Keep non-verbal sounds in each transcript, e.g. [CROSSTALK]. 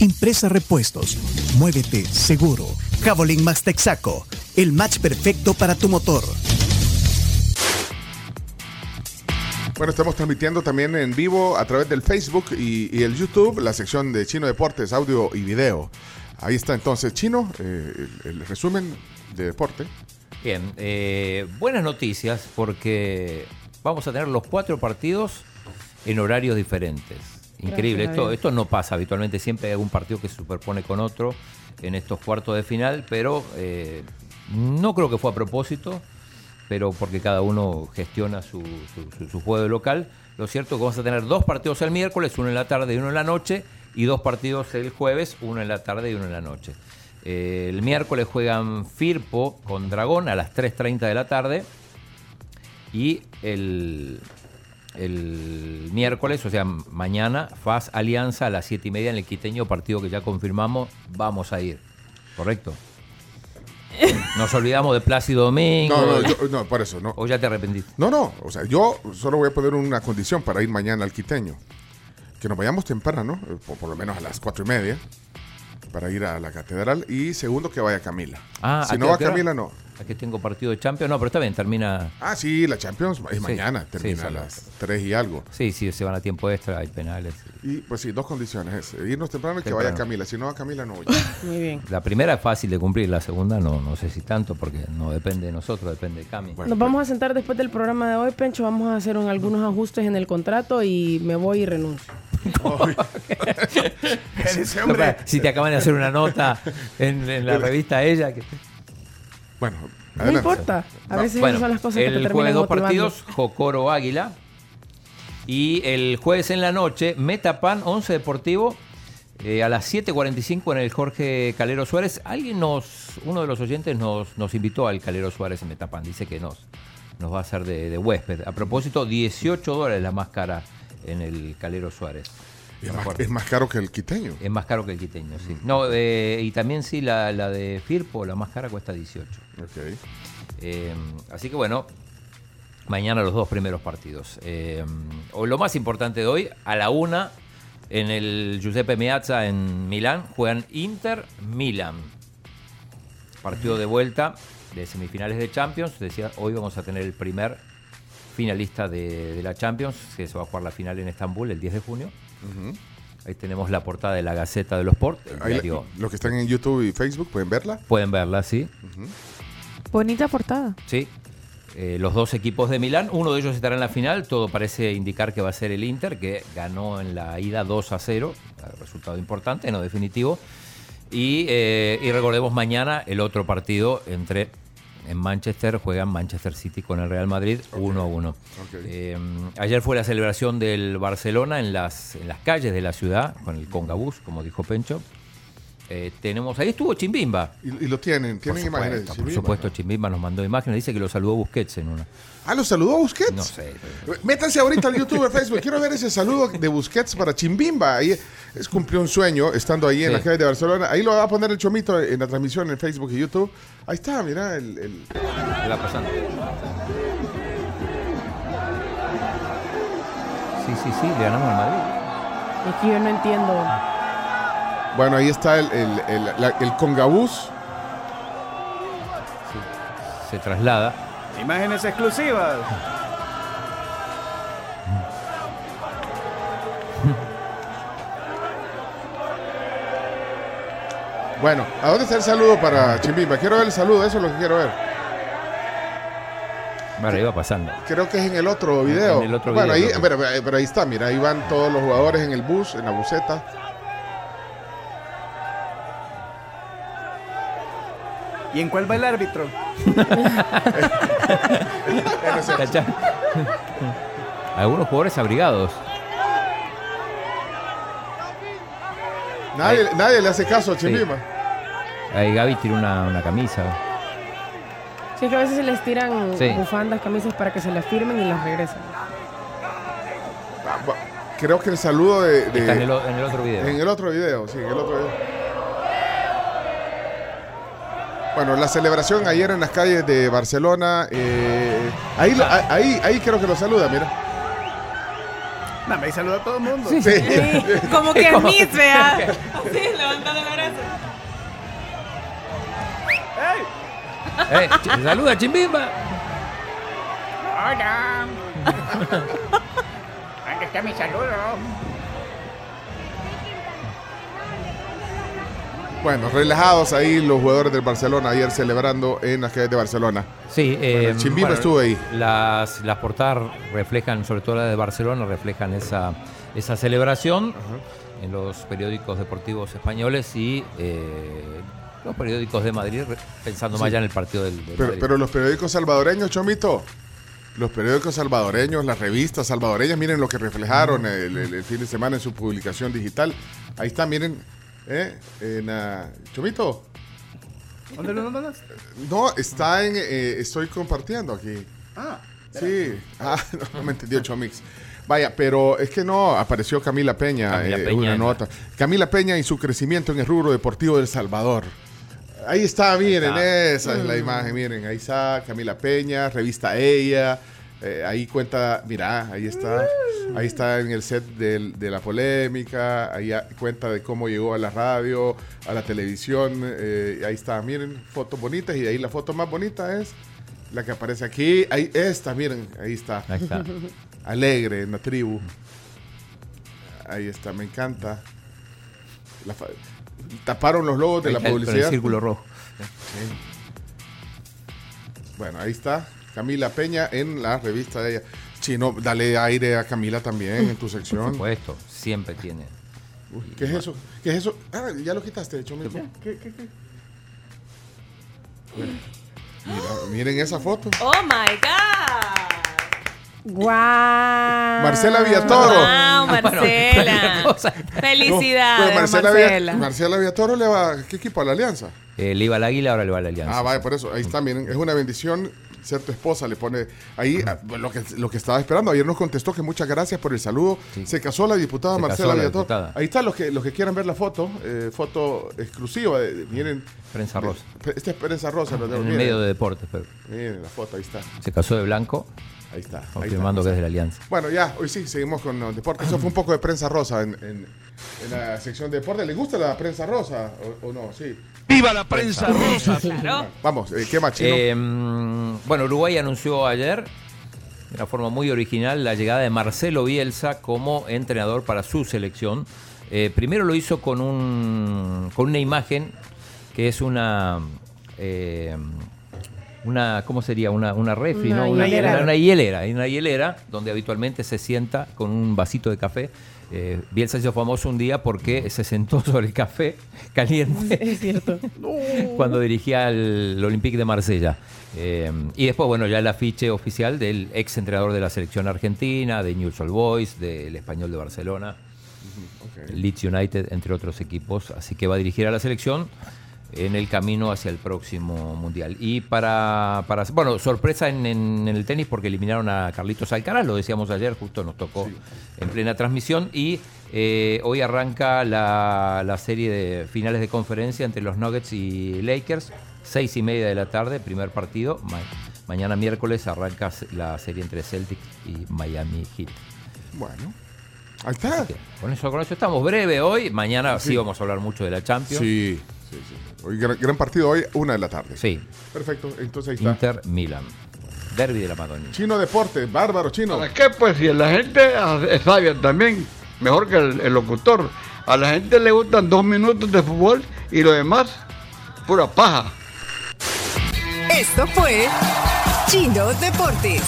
Impresa Repuestos. Muévete seguro. Javelin Max Texaco. El match perfecto para tu motor. Bueno, estamos transmitiendo también en vivo a través del Facebook y, y el YouTube la sección de Chino Deportes, audio y video. Ahí está entonces, Chino, eh, el, el resumen de deporte. Bien, eh, buenas noticias porque vamos a tener los cuatro partidos en horarios diferentes. Increíble, esto, esto no pasa habitualmente, siempre hay algún partido que se superpone con otro en estos cuartos de final, pero eh, no creo que fue a propósito, pero porque cada uno gestiona su, su- su- su juego local. Lo cierto es que vamos a tener dos partidos el miércoles, uno en la tarde y uno en la noche, y dos partidos el jueves, uno en la tarde y uno en la noche. Eh, el miércoles juegan Firpo con Dragón a las 3.30 de la tarde y el, el miércoles, o sea, mañana, FAS Alianza a las 7 y media en el quiteño, partido que ya confirmamos, vamos a ir. ¿Correcto? [LAUGHS] Nos olvidamos de Plácido Domingo. No, no, yo- no, por eso, no. ¿O ya te arrepentiste? No, no, o sea, yo solo voy a poner una condición para ir mañana al quiteño. Que nos vayamos temprano, eh, por, por lo menos a las cuatro y media, para ir a la catedral. Y segundo, que vaya Camila. Ah, si ¿a no va? Camila, no. Aquí tengo partido de Champions. No, pero está bien, termina. Ah, sí, la Champions es Sí, mañana, sí, termina a las 3 y algo. Sí, sí, se van a tiempo extra, hay penales. Y pues sí, dos condiciones. Es eh, irnos temprano y que vaya Camila. Si no va Camila, no voy. [LAUGHS] Muy bien. La primera es fácil de cumplir, la segunda no, no sé si tanto, porque no depende de nosotros, depende de Cami. Bueno, Nos vamos a sentar después del programa de hoy, Pencho. Vamos a hacer un- algunos ajustes en el contrato y me voy y renuncio. [LAUGHS] [LAUGHS] Si te acaban de hacer una nota en, en la revista Ella. Que... Bueno, No importa. A veces Bueno, esas son las cosas que el jueves dos motivando. partidos, Jocoro Águila. Y el jueves en la noche, Metapan 11 Deportivo. eh, a las 7.45 en el Jorge Calero Suárez. Alguien nos, uno de los oyentes nos, nos invitó al Calero Suárez en Metapan. Dice que nos, nos va a hacer de, de huésped. A propósito, 18 dólares la más cara en el Calero Suárez. Es, más, es más caro que el quiteño. Es más caro que el quiteño, sí. No, eh, y también sí, la, la de Firpo, la más cara, cuesta 18. Ok. Eh, así que bueno, mañana los dos primeros partidos. Eh, o lo más importante de hoy, a la una, en el Giuseppe Meazza en Milán, juegan Inter-Milan. Partido de vuelta de semifinales de Champions. Decía, hoy vamos a tener el primer finalista de, de la Champions, que se va a jugar la final en Estambul el 10 de junio. Ahí tenemos la portada de la Gaceta de los Sport. los que están en YouTube y Facebook pueden verla. Pueden verla, sí. Bonita portada. Sí. Eh, los dos equipos de Milán, uno de ellos estará en la final, todo parece indicar que va a ser el Inter, que ganó en la ida 2 a 0, eh, resultado importante, no definitivo. Y, eh, y recordemos mañana el otro partido entre en Manchester, juegan Manchester City con el Real Madrid 1 a 1. Eh, ayer fue la celebración del Barcelona en las, en las calles de la ciudad, con el Congabús, como dijo Pencho. Eh, tenemos, ahí estuvo Chimbimba. Y, y lo tienen, tienen Por imágenes. por supuesto, Chimbimba nos mandó imágenes. Dice que lo saludó Busquets en una. Ah, ¿lo saludó Busquets? No sé. Métanse ahorita al YouTube y Facebook. Quiero ver ese saludo de Busquets para Chimbimba. Ahí es cumplió un sueño estando ahí en Sí. la calle de Barcelona. Ahí lo va a poner el chomito en la transmisión en Facebook y YouTube. Ahí está, mira el, el- ¿Qué va pasando? Sí, sí, sí, le ganamos al Madrid. Es que yo no entiendo. Bueno, ahí está el, el, el, la- el Congabús. Se traslada. Imágenes exclusivas. Bueno, ¿a dónde está el saludo para Chimbimba? Quiero ver el saludo, eso es lo que quiero ver. Bueno, iba pasando. Creo que es en el otro video. En el otro bueno, video, ahí, pero, pero- pero ahí está, mira, ahí van todos los jugadores en el bus, en la buseta. ¿Y en cuál va el árbitro? Algunos jugadores abrigados. Nadie, nadie le hace caso a Sí. Chimbima. Ahí Gaby tiró una, una camisa. Sí, que a veces se les tiran Sí. bufandas, camisas para que se las firmen y las regresan. Ah, bu- Creo que el saludo de. de- Está en el, o- en el otro video. en el otro video, sí, en el otro video. Bueno, la celebración ayer en las calles de Barcelona. eh, ahí, lo- Ah. ahí, ahí creo que lo saluda, mira. No, me saluda a todo el mundo. Sí. Como que es Miss, vea. Así, levantando el brazo. Eh, ch- saluda, Chimbimba. Hola. [LAUGHS] ¿Dónde está mi saludo? Bueno, relajados ahí los jugadores del Barcelona ayer celebrando en las calles de Barcelona. Sí, eh, el Chimbimba estuvo ahí. Las, las portadas reflejan, sobre todo la de Barcelona, reflejan esa, esa celebración en los periódicos deportivos españoles y eh, los periódicos de Madrid, pensando más ya en el partido del, del Pero, Madrid. pero los periódicos salvadoreños, Chomito, los periódicos salvadoreños, las revistas salvadoreñas, miren lo que reflejaron el, el- el fin de semana en su publicación digital. Ahí está, miren, ¿eh? En, ah, Chomito, ¿Dónde lo mandas? no, está en, eh, estoy compartiendo aquí. Ah, Sí, ah, [LAUGHS] no, no me entendió Chomix. Vaya, pero es que no, apareció Camila Peña, Camila eh, Peña una nota. Camila Peña y su crecimiento en el rubro deportivo del Salvador. Ahí está, miren, está. esa es la imagen, miren, ahí está Camila Peña, revista Ella, eh, ahí cuenta, mira, ahí está, ahí está en el set de la polémica, ahí cuenta de cómo llegó a la radio, a la televisión, eh, ahí está, miren, fotos bonitas y ahí la foto más bonita es la que aparece aquí, ahí esta, miren, ahí está, Ahí está. alegre en la tribu, ahí está, me encanta. La fa- taparon los logos de la el- publicidad. el círculo rojo. Bueno, ahí está Camila Peña en la revista de ella. Chino, dale aire a Camila también en tu Por sección. supuesto, siempre tiene. Uy, ¿Qué es eso? ¿Qué es eso? Ah, ya lo quitaste, Chomito. ¿qué, qué, qué? Mira, miren esa foto. Oh my God. ¡Guau! Marcela Villatoro. Wow, Bueno, Marcela. Felicidades, Marcela, Marcela. Marcela Villatoro le va. ¿Qué equipo? ¿A la Alianza? Eh, le iba al águila, ahora le va a la alianza. Ah, vaya, por eso. Ahí está, miren. Es una bendición ser tu esposa. Le pone ahí ah, lo, que, lo que estaba esperando. Ayer nos contestó que muchas gracias por el saludo. Sí. Se casó la diputada Se Marcela la diputada. Ahí está, los que, los que quieran ver la foto. eh, foto exclusiva. de- miren. Prensa rosa. Este es prensa rosa. lo En tengo. el miren, medio de deportes, pero miren la foto, ahí está. se casó de blanco, Ahí está. confirmando que es de la alianza. Bueno, ya, hoy sí, seguimos con los deportes. Eso fue un poco de prensa rosa en, en- en la sección de deportes. ¿Le gusta la prensa rosa o, o no? Sí. ¡Viva la prensa rosa! [LAUGHS] Claro. Vamos, eh, ¿qué más, Chino? Eh, mm, bueno, Uruguay anunció ayer, de una forma muy original, la llegada de Marcelo Bielsa como entrenador para su selección. Eh, primero lo hizo con, un, con una imagen que es una... una, ¿cómo sería? Una, una refri, Una ¿no? Una hielera. Una, una hielera, una hielera donde habitualmente se sienta con un vasito de café. Eh, Bielsa se hizo famoso un día porque se sentó [LAUGHS] sobre el café caliente [LAUGHS] Es cierto. [LAUGHS] cuando dirigía al Olympique de Marsella. Eh, y después, bueno, ya el afiche oficial del ex entrenador de la selección argentina, de News All Boys, del Español de Barcelona, el Leeds United, entre otros equipos. Así que va a dirigir a la selección en el camino hacia el próximo mundial. Y para, para bueno, sorpresa en, en el tenis porque eliminaron a Carlitos Alcaraz, lo decíamos ayer, justo nos tocó en plena transmisión. Y eh, hoy arranca la, la serie de finales de conferencia entre los Nuggets y Lakers, seis y media de la tarde, primer partido. Ma- mañana miércoles arranca la serie entre Celtics y Miami Heat. Bueno, ahí está. Que Con eso, con eso estamos breve hoy. Mañana sí. vamos a hablar mucho de la Champions. Sí, sí, sí. Hoy, gran, gran partido hoy, una de la tarde. Sí. Perfecto, entonces ahí está. Inter Milan. Derby de la Madonia. Chino Deporte, bárbaro, chino. ¿Para qué? Pues si la gente es sabia también, mejor que el, el locutor. A la gente le gustan dos minutos de fútbol y lo demás, pura paja. Esto fue Chino Deportes.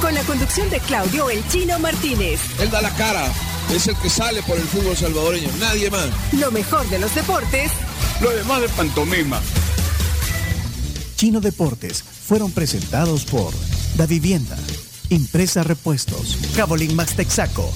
Con la conducción de Claudio El Chino Martínez. Él da la cara, es el que sale por el fútbol salvadoreño, nadie más. Lo mejor de los deportes. Lo demás de pantomima. Chino Deportes fueron presentados por Da Vivienda, Impresa Repuestos, Cabolín Max Texaco,